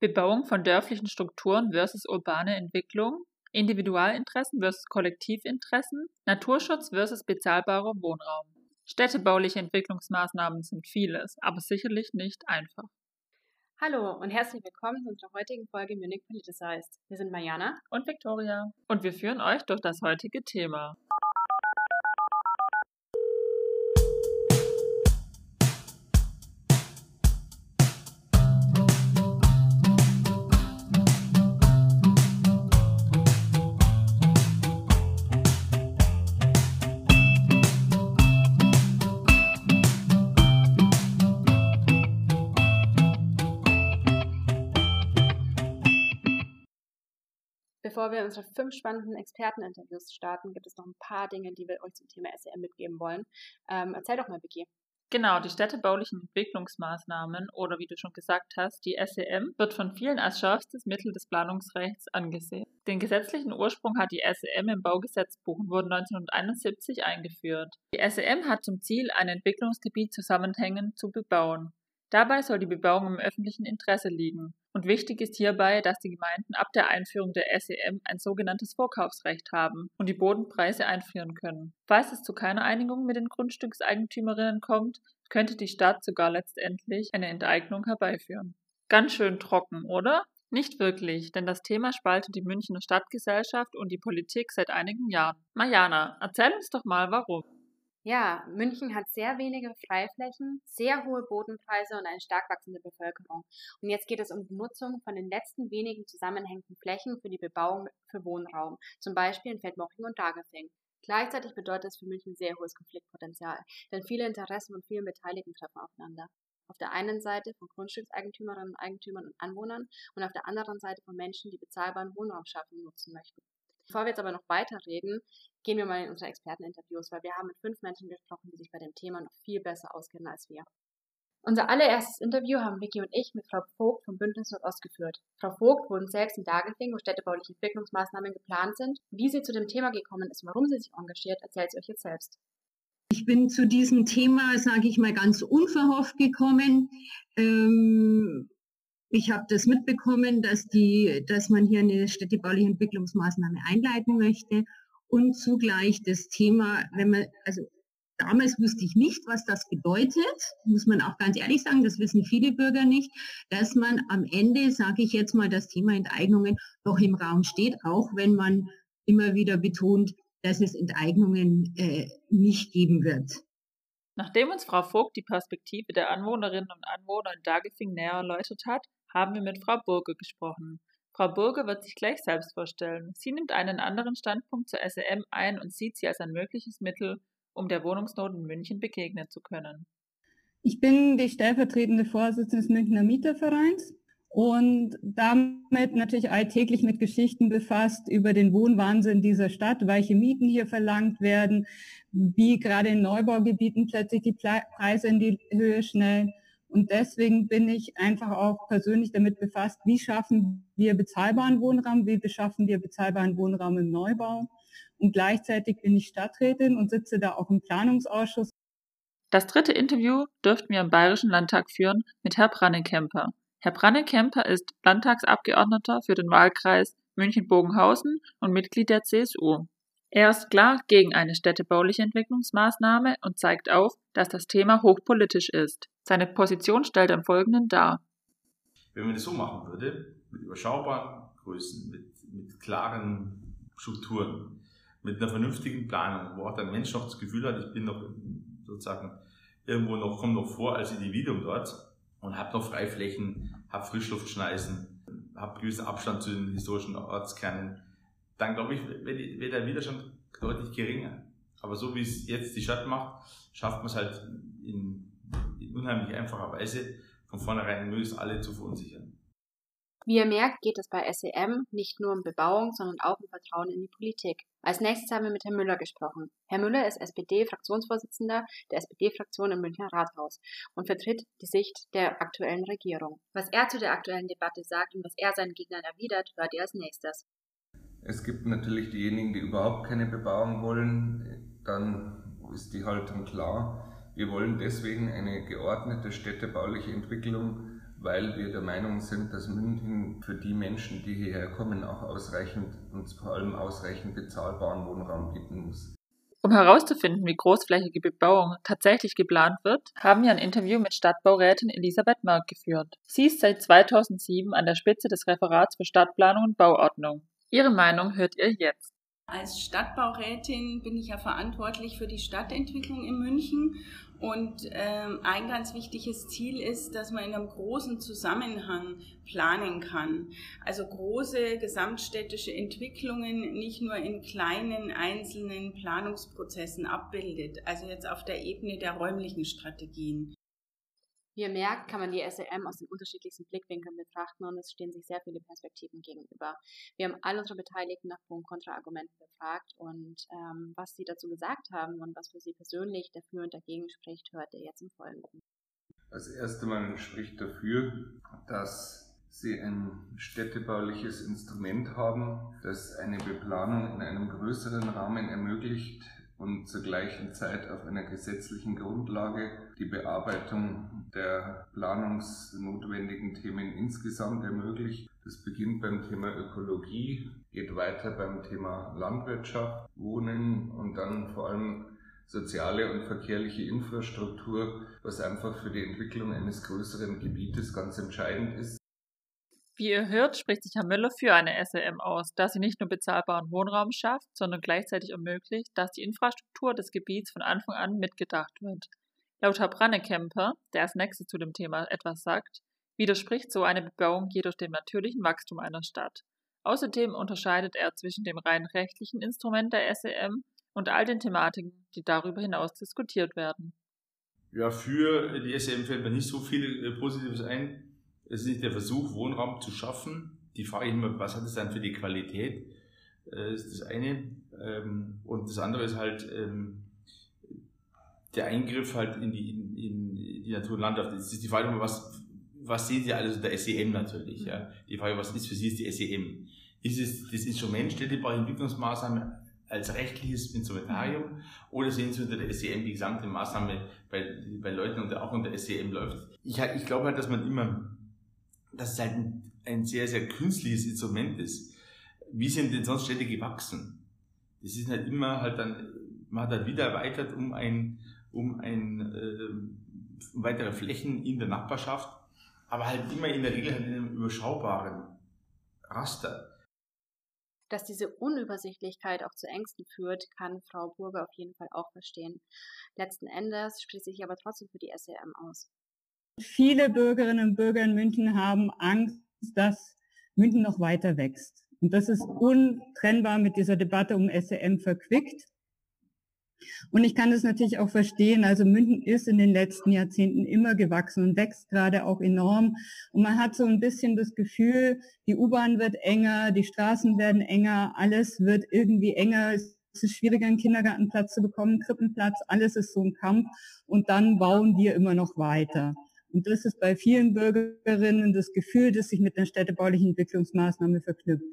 Bebauung von dörflichen Strukturen versus urbane Entwicklung, Individualinteressen versus Kollektivinteressen, Naturschutz versus bezahlbarer Wohnraum. Städtebauliche Entwicklungsmaßnahmen sind vieles, aber sicherlich nicht einfach. Hallo und herzlich willkommen zu unserer heutigen Folge Munich Politicized. Wir sind Mariana und Victoria und wir führen euch durch das heutige Thema. Bevor wir unsere fünf spannenden Experteninterviews starten, gibt es noch ein paar Dinge, die wir euch zum Thema SEM mitgeben wollen. Ähm, erzähl doch mal, Vicky. Genau, die städtebaulichen Entwicklungsmaßnahmen oder wie du schon gesagt hast, die SEM wird von vielen als schärfstes Mittel des Planungsrechts angesehen. Den gesetzlichen Ursprung hat die SEM im Baugesetzbuch und wurde 1971 eingeführt. Die SEM hat zum Ziel, ein Entwicklungsgebiet zusammenhängend zu bebauen. Dabei soll die Bebauung im öffentlichen Interesse liegen. Und wichtig ist hierbei, dass die Gemeinden ab der Einführung der SEM ein sogenanntes Vorkaufsrecht haben und die Bodenpreise einfrieren können. Falls es zu keiner Einigung mit den Grundstückseigentümerinnen kommt, könnte die Stadt sogar letztendlich eine Enteignung herbeiführen. Ganz schön trocken, oder? Nicht wirklich, denn das Thema spaltet die Münchner Stadtgesellschaft und die Politik seit einigen Jahren. Mariana, erzähl uns doch mal warum. Ja, München hat sehr wenige Freiflächen, sehr hohe Bodenpreise und eine stark wachsende Bevölkerung. Und jetzt geht es um die Nutzung von den letzten wenigen zusammenhängenden Flächen für die Bebauung für Wohnraum, zum Beispiel in Feldmoching und Dagefing. Gleichzeitig bedeutet es für München sehr hohes Konfliktpotenzial, denn viele Interessen und vielen Beteiligten treffen aufeinander. Auf der einen Seite von Grundstückseigentümerinnen, Eigentümern und Anwohnern und auf der anderen Seite von Menschen, die bezahlbaren Wohnraum schaffen und nutzen möchten. Bevor wir jetzt aber noch weiterreden, gehen wir mal in unsere Experteninterviews, weil wir haben mit fünf Menschen gesprochen, die sich bei dem Thema noch viel besser auskennen als wir. Unser allererstes Interview haben Vicky und ich mit Frau Vogt vom Bündnis Nordost geführt. Frau Vogt wohnt selbst in Dagelfing, wo städtebauliche Entwicklungsmaßnahmen geplant sind. Wie sie zu dem Thema gekommen ist und warum sie sich engagiert, erzählt sie euch jetzt selbst. Ich bin zu diesem Thema, sage ich mal, ganz unverhofft gekommen. Ähm, ich habe das mitbekommen, dass, die, dass man hier eine städtebauliche Entwicklungsmaßnahme einleiten möchte und zugleich das Thema, wenn man, also damals wusste ich nicht, was das bedeutet, muss man auch ganz ehrlich sagen, das wissen viele Bürger nicht, dass man am Ende, sage ich jetzt mal, das Thema Enteignungen doch im Raum steht, auch wenn man immer wieder betont, dass es Enteignungen äh, nicht geben wird. Nachdem uns Frau Vogt die Perspektive der Anwohnerinnen und Anwohner in Dagefing näher erläutert hat, haben wir mit Frau Burge gesprochen. Frau Burge wird sich gleich selbst vorstellen. Sie nimmt einen anderen Standpunkt zur SEM ein und sieht sie als ein mögliches Mittel, um der Wohnungsnot in München begegnen zu können. Ich bin die stellvertretende Vorsitzende des Münchner Mietervereins und damit natürlich alltäglich mit Geschichten befasst über den Wohnwahnsinn dieser Stadt, welche Mieten hier verlangt werden, wie gerade in Neubaugebieten plötzlich die Preise in die Höhe schnellen und deswegen bin ich einfach auch persönlich damit befasst, wie schaffen wir bezahlbaren Wohnraum, wie beschaffen wir bezahlbaren Wohnraum im Neubau. Und gleichzeitig bin ich Stadträtin und sitze da auch im Planungsausschuss. Das dritte Interview dürften wir im Bayerischen Landtag führen mit Herr Brannekemper. Herr Brannekemper ist Landtagsabgeordneter für den Wahlkreis München-Bogenhausen und Mitglied der CSU. Er ist klar gegen eine städtebauliche Entwicklungsmaßnahme und zeigt auf, dass das Thema hochpolitisch ist. Seine Position stellt er im Folgenden dar. Wenn man das so machen würde, mit überschaubaren Größen, mit, mit klaren Strukturen, mit einer vernünftigen Planung, wo auch der Mensch noch das Gefühl hat, ich bin noch sozusagen irgendwo noch, komme noch vor als Individuum dort und habe noch Freiflächen, habe Frischluftschneisen, habe gewissen Abstand zu den historischen Ortskernen, dann glaube ich, wäre der Widerstand deutlich geringer. Aber so wie es jetzt die Stadt macht, schafft man es halt in unheimlich einfacher Weise von vornherein möglichst alle zu verunsichern. Wie ihr merkt, geht es bei SEM nicht nur um Bebauung, sondern auch um Vertrauen in die Politik. Als nächstes haben wir mit Herrn Müller gesprochen. Herr Müller ist SPD-Fraktionsvorsitzender der SPD-Fraktion im Münchner Rathaus und vertritt die Sicht der aktuellen Regierung. Was er zu der aktuellen Debatte sagt und was er seinen Gegnern erwidert, hört ihr als nächstes. Es gibt natürlich diejenigen, die überhaupt keine Bebauung wollen. Dann ist die Haltung klar. Wir wollen deswegen eine geordnete städtebauliche Entwicklung, weil wir der Meinung sind, dass München für die Menschen, die hierher kommen, auch ausreichend und vor allem ausreichend bezahlbaren Wohnraum bieten muss. Um herauszufinden, wie großflächige Bebauung tatsächlich geplant wird, haben wir ein Interview mit Stadtbaurätin Elisabeth Merck geführt. Sie ist seit 2007 an der Spitze des Referats für Stadtplanung und Bauordnung. Ihre Meinung hört ihr jetzt. Als Stadtbaurätin bin ich ja verantwortlich für die Stadtentwicklung in München und ähm, ein ganz wichtiges Ziel ist, dass man in einem großen Zusammenhang planen kann. Also große gesamtstädtische Entwicklungen nicht nur in kleinen einzelnen Planungsprozessen abbildet, also jetzt auf der Ebene der räumlichen Strategien. Wie ihr merkt, kann man die SEM aus den unterschiedlichsten Blickwinkeln betrachten und es stehen sich sehr viele Perspektiven gegenüber. Wir haben all unsere Beteiligten nach Pro- und Kontraargumenten befragt und ähm, was sie dazu gesagt haben und was für sie persönlich dafür und dagegen spricht, hört ihr jetzt im Folgenden. Als erstes Mal spricht dafür, dass sie ein städtebauliches Instrument haben, das eine Beplanung in einem größeren Rahmen ermöglicht, und zur gleichen Zeit auf einer gesetzlichen Grundlage die Bearbeitung der planungsnotwendigen Themen insgesamt ermöglicht. Das beginnt beim Thema Ökologie, geht weiter beim Thema Landwirtschaft, Wohnen und dann vor allem soziale und verkehrliche Infrastruktur, was einfach für die Entwicklung eines größeren Gebietes ganz entscheidend ist. Wie ihr hört, spricht sich Herr Müller für eine SLM aus, da sie nicht nur bezahlbaren Wohnraum schafft, sondern gleichzeitig ermöglicht, dass die Infrastruktur des Gebiets von Anfang an mitgedacht wird. Laut Herr Brannekemper, der als nächstes zu dem Thema etwas sagt, widerspricht so eine Bebauung jedoch dem natürlichen Wachstum einer Stadt. Außerdem unterscheidet er zwischen dem rein rechtlichen Instrument der SEM und all den Thematiken, die darüber hinaus diskutiert werden. Ja, für die SEM fällt mir nicht so viel äh, Positives ein. Es ist nicht der Versuch, Wohnraum zu schaffen. Die Frage ist immer, was hat es dann für die Qualität? Das äh, ist das eine. Ähm, und das andere ist halt ähm, der Eingriff halt in die, in, in die Natur und Landschaft. Es ist die Frage, was, was sehen Sie alles unter SEM natürlich? Ja? Die Frage, was ist für Sie die SEM? Ist es das Instrument städtebauliche Entwicklungsmaßnahmen als rechtliches Instrumentarium oder sehen Sie unter der SEM die gesamte Maßnahme bei, bei Leuten, und auch unter SEM läuft? Ich, ich glaube halt, dass man immer dass es halt ein, ein sehr, sehr künstliches Instrument ist. Wie sind denn sonst Städte gewachsen? Das ist halt immer halt dann, man hat halt wieder erweitert um ein, um ein, äh, weitere Flächen in der Nachbarschaft, aber halt immer in der Regel halt in einem überschaubaren Raster. Dass diese Unübersichtlichkeit auch zu Ängsten führt, kann Frau Burger auf jeden Fall auch verstehen. Letzten Endes schließt sich aber trotzdem für die SEM aus. Viele Bürgerinnen und Bürger in München haben Angst, dass München noch weiter wächst. Und das ist untrennbar mit dieser Debatte um SEM verquickt. Und ich kann das natürlich auch verstehen. Also München ist in den letzten Jahrzehnten immer gewachsen und wächst gerade auch enorm. Und man hat so ein bisschen das Gefühl, die U-Bahn wird enger, die Straßen werden enger, alles wird irgendwie enger. Es ist schwieriger, einen Kindergartenplatz zu bekommen, Krippenplatz, alles ist so ein Kampf. Und dann bauen wir immer noch weiter. Und das ist bei vielen Bürgerinnen das Gefühl, das sich mit einer städtebaulichen Entwicklungsmaßnahme verknüpft.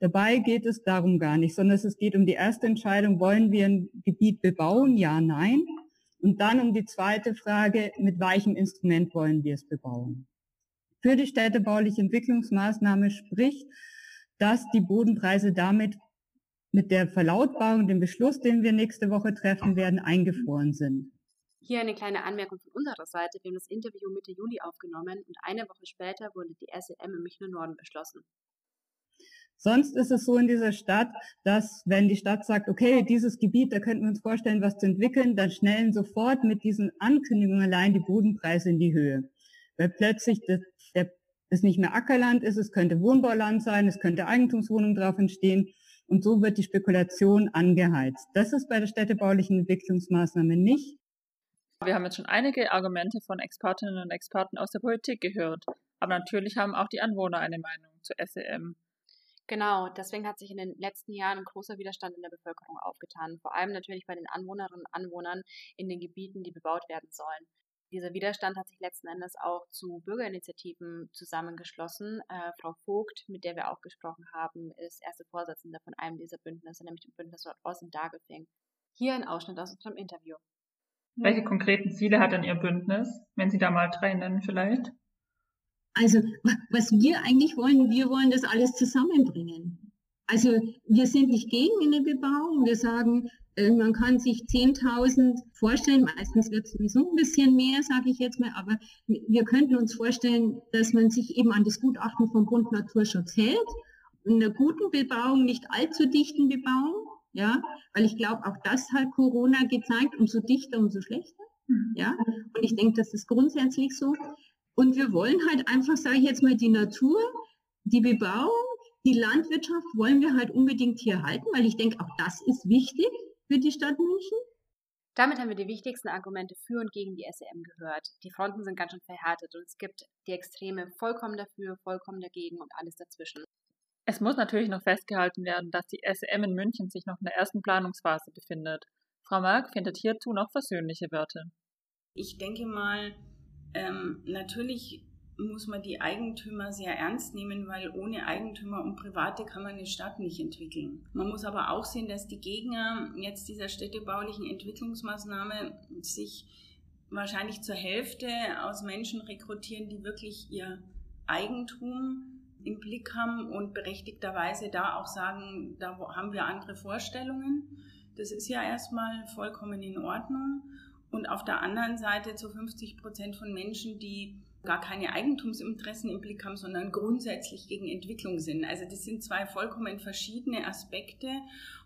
Dabei geht es darum gar nicht, sondern es geht um die erste Entscheidung, wollen wir ein Gebiet bebauen? Ja, nein. Und dann um die zweite Frage, mit welchem Instrument wollen wir es bebauen? Für die städtebauliche Entwicklungsmaßnahme spricht, dass die Bodenpreise damit mit der Verlautbarung, dem Beschluss, den wir nächste Woche treffen werden, eingefroren sind. Hier eine kleine Anmerkung von unserer Seite. Wir haben das Interview Mitte Juli aufgenommen und eine Woche später wurde die SEM im Münchner Norden beschlossen. Sonst ist es so in dieser Stadt, dass wenn die Stadt sagt, okay, dieses Gebiet, da könnten wir uns vorstellen, was zu entwickeln, dann schnellen sofort mit diesen Ankündigungen allein die Bodenpreise in die Höhe. Weil plötzlich das, der, es nicht mehr Ackerland ist, es könnte Wohnbauland sein, es könnte Eigentumswohnung drauf entstehen und so wird die Spekulation angeheizt. Das ist bei der städtebaulichen Entwicklungsmaßnahme nicht. Wir haben jetzt schon einige Argumente von Expertinnen und Experten aus der Politik gehört, aber natürlich haben auch die Anwohner eine Meinung zu SEM. Genau, deswegen hat sich in den letzten Jahren ein großer Widerstand in der Bevölkerung aufgetan, vor allem natürlich bei den Anwohnerinnen und Anwohnern in den Gebieten, die bebaut werden sollen. Dieser Widerstand hat sich letzten Endes auch zu Bürgerinitiativen zusammengeschlossen. Äh, Frau Vogt, mit der wir auch gesprochen haben, ist erste Vorsitzende von einem dieser Bündnisse, nämlich dem Bündnis Ost in Dagelfing. Hier ein Ausschnitt aus unserem Interview. Welche konkreten Ziele hat denn Ihr Bündnis, wenn Sie da mal drei nennen vielleicht? Also was wir eigentlich wollen, wir wollen das alles zusammenbringen. Also wir sind nicht gegen eine Bebauung. Wir sagen, äh, man kann sich 10.000 vorstellen, meistens wird es sowieso ein bisschen mehr, sage ich jetzt mal, aber wir könnten uns vorstellen, dass man sich eben an das Gutachten vom Bund Naturschutz hält, in einer guten Bebauung, nicht allzu dichten Bebauung, ja, weil ich glaube, auch das hat Corona gezeigt, umso dichter, umso schlechter, mhm. ja, und ich denke, das ist grundsätzlich so. Und wir wollen halt einfach, sage ich jetzt mal, die Natur, die Bebauung, die Landwirtschaft wollen wir halt unbedingt hier halten, weil ich denke, auch das ist wichtig für die Stadt München. Damit haben wir die wichtigsten Argumente für und gegen die SEM gehört. Die Fronten sind ganz schön verhärtet und es gibt die Extreme vollkommen dafür, vollkommen dagegen und alles dazwischen. Es muss natürlich noch festgehalten werden, dass die SEM in München sich noch in der ersten Planungsphase befindet. Frau Mark findet hierzu noch versöhnliche Wörter. Ich denke mal, ähm, natürlich muss man die Eigentümer sehr ernst nehmen, weil ohne Eigentümer und Private kann man eine Stadt nicht entwickeln. Man muss aber auch sehen, dass die Gegner jetzt dieser städtebaulichen Entwicklungsmaßnahme sich wahrscheinlich zur Hälfte aus Menschen rekrutieren, die wirklich ihr Eigentum im Blick haben und berechtigterweise da auch sagen, da haben wir andere Vorstellungen. Das ist ja erstmal vollkommen in Ordnung. Und auf der anderen Seite zu 50 Prozent von Menschen, die gar keine Eigentumsinteressen im Blick haben, sondern grundsätzlich gegen Entwicklung sind. Also das sind zwei vollkommen verschiedene Aspekte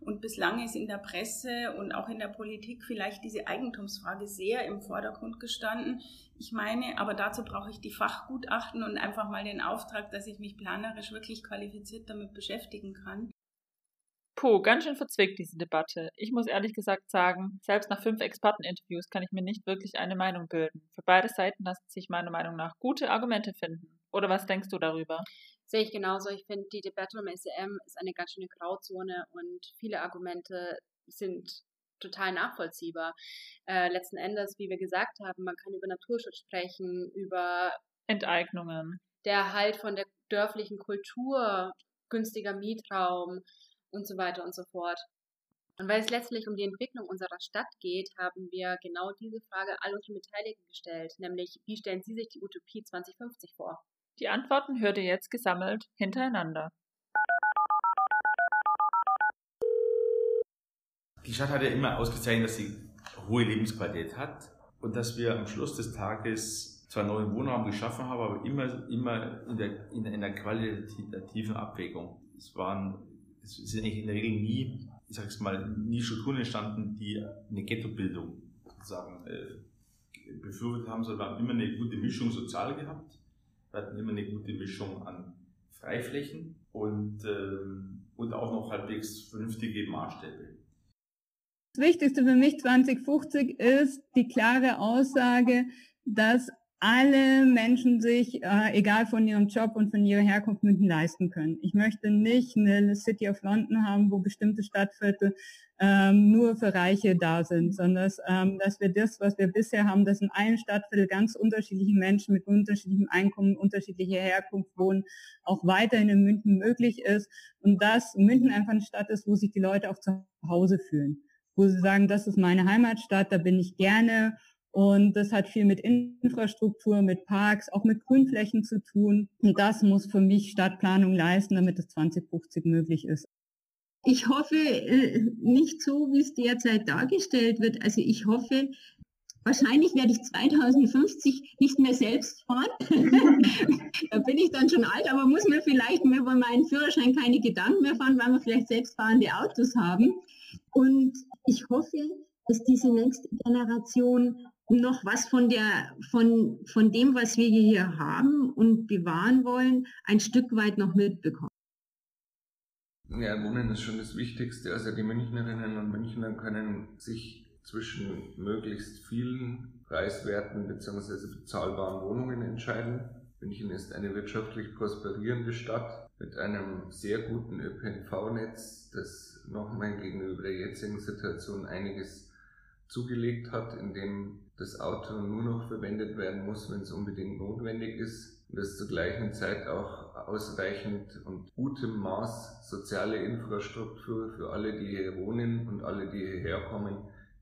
und bislang ist in der Presse und auch in der Politik vielleicht diese Eigentumsfrage sehr im Vordergrund gestanden. Ich meine, aber dazu brauche ich die Fachgutachten und einfach mal den Auftrag, dass ich mich planerisch wirklich qualifiziert damit beschäftigen kann. Puh, ganz schön verzwickt diese Debatte. Ich muss ehrlich gesagt sagen, selbst nach fünf Experteninterviews kann ich mir nicht wirklich eine Meinung bilden. Für beide Seiten lassen sich meiner Meinung nach gute Argumente finden. Oder was denkst du darüber? Sehe ich genauso. Ich finde, die Debatte um SEM ist eine ganz schöne Grauzone und viele Argumente sind total nachvollziehbar. Äh, letzten Endes, wie wir gesagt haben, man kann über Naturschutz sprechen, über Enteignungen, der Erhalt von der dörflichen Kultur, günstiger Mietraum, und so weiter und so fort. Und weil es letztlich um die Entwicklung unserer Stadt geht, haben wir genau diese Frage all unseren Beteiligten gestellt, nämlich wie stellen Sie sich die Utopie 2050 vor? Die Antworten hört ihr jetzt gesammelt hintereinander. Die Stadt hat ja immer ausgezeichnet, dass sie hohe Lebensqualität hat und dass wir am Schluss des Tages zwar neue Wohnraum geschaffen haben, aber immer, immer in, der, in einer qualitativen Abwägung. Es waren es sind eigentlich in der Regel nie, ich sag's mal, nie Strukturen entstanden, die eine Ghettobildung sozusagen äh, befürwortet haben, sondern wir haben immer eine gute Mischung sozial gehabt. Wir hatten immer eine gute Mischung an Freiflächen und, ähm, und auch noch halbwegs vernünftige Maßstäbe. Das Wichtigste für mich 2050 ist die klare Aussage, dass alle Menschen sich, äh, egal von ihrem Job und von ihrer Herkunft, München leisten können. Ich möchte nicht eine City of London haben, wo bestimmte Stadtviertel ähm, nur für Reiche da sind, sondern dass, ähm, dass wir das, was wir bisher haben, dass in einem Stadtviertel ganz unterschiedliche Menschen mit unterschiedlichem Einkommen, unterschiedlicher Herkunft wohnen, auch weiterhin in München möglich ist und dass München einfach eine Stadt ist, wo sich die Leute auch zu Hause fühlen, wo sie sagen, das ist meine Heimatstadt, da bin ich gerne und das hat viel mit Infrastruktur, mit Parks, auch mit Grünflächen zu tun. Und das muss für mich Stadtplanung leisten, damit es 2050 möglich ist. Ich hoffe äh, nicht so, wie es derzeit dargestellt wird. Also ich hoffe, wahrscheinlich werde ich 2050 nicht mehr selbst fahren. da bin ich dann schon alt, aber muss mir vielleicht mehr über meinen Führerschein keine Gedanken mehr fahren, weil wir vielleicht selbstfahrende Autos haben. Und ich hoffe, dass diese nächste Generation noch was von der, von, von dem, was wir hier haben und bewahren wollen, ein Stück weit noch mitbekommen. Ja, Wohnen ist schon das Wichtigste. Also die Münchnerinnen und Münchner können sich zwischen möglichst vielen preiswerten bzw. bezahlbaren Wohnungen entscheiden. München ist eine wirtschaftlich prosperierende Stadt mit einem sehr guten ÖPNV-Netz, das nochmal gegenüber der jetzigen Situation einiges zugelegt hat, in dem das Auto nur noch verwendet werden muss, wenn es unbedingt notwendig ist und es zur gleichen Zeit auch ausreichend und gutem Maß soziale Infrastruktur für alle, die hier wohnen und alle, die hierher kommen,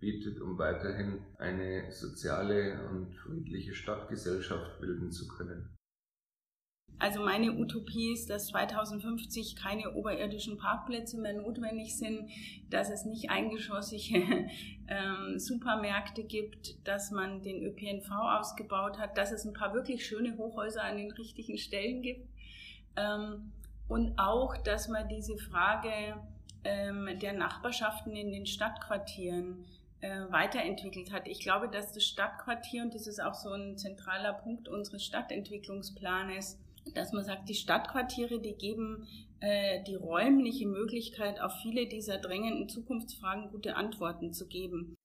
bietet, um weiterhin eine soziale und friedliche Stadtgesellschaft bilden zu können. Also meine Utopie ist, dass 2050 keine oberirdischen Parkplätze mehr notwendig sind, dass es nicht eingeschossige ähm, Supermärkte gibt, dass man den ÖPNV ausgebaut hat, dass es ein paar wirklich schöne Hochhäuser an den richtigen Stellen gibt ähm, und auch, dass man diese Frage ähm, der Nachbarschaften in den Stadtquartieren äh, weiterentwickelt hat. Ich glaube, dass das Stadtquartier, und das ist auch so ein zentraler Punkt unseres Stadtentwicklungsplanes, dass man sagt, die Stadtquartiere, die geben äh, die räumliche Möglichkeit, auf viele dieser drängenden Zukunftsfragen gute Antworten zu geben.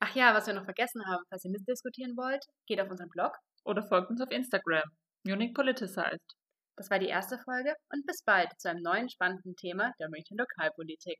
Ach ja, was wir noch vergessen haben, falls ihr mitdiskutieren wollt, geht auf unseren Blog. Oder folgt uns auf Instagram. Munich Politicized. Das war die erste Folge und bis bald zu einem neuen spannenden Thema der München Lokalpolitik.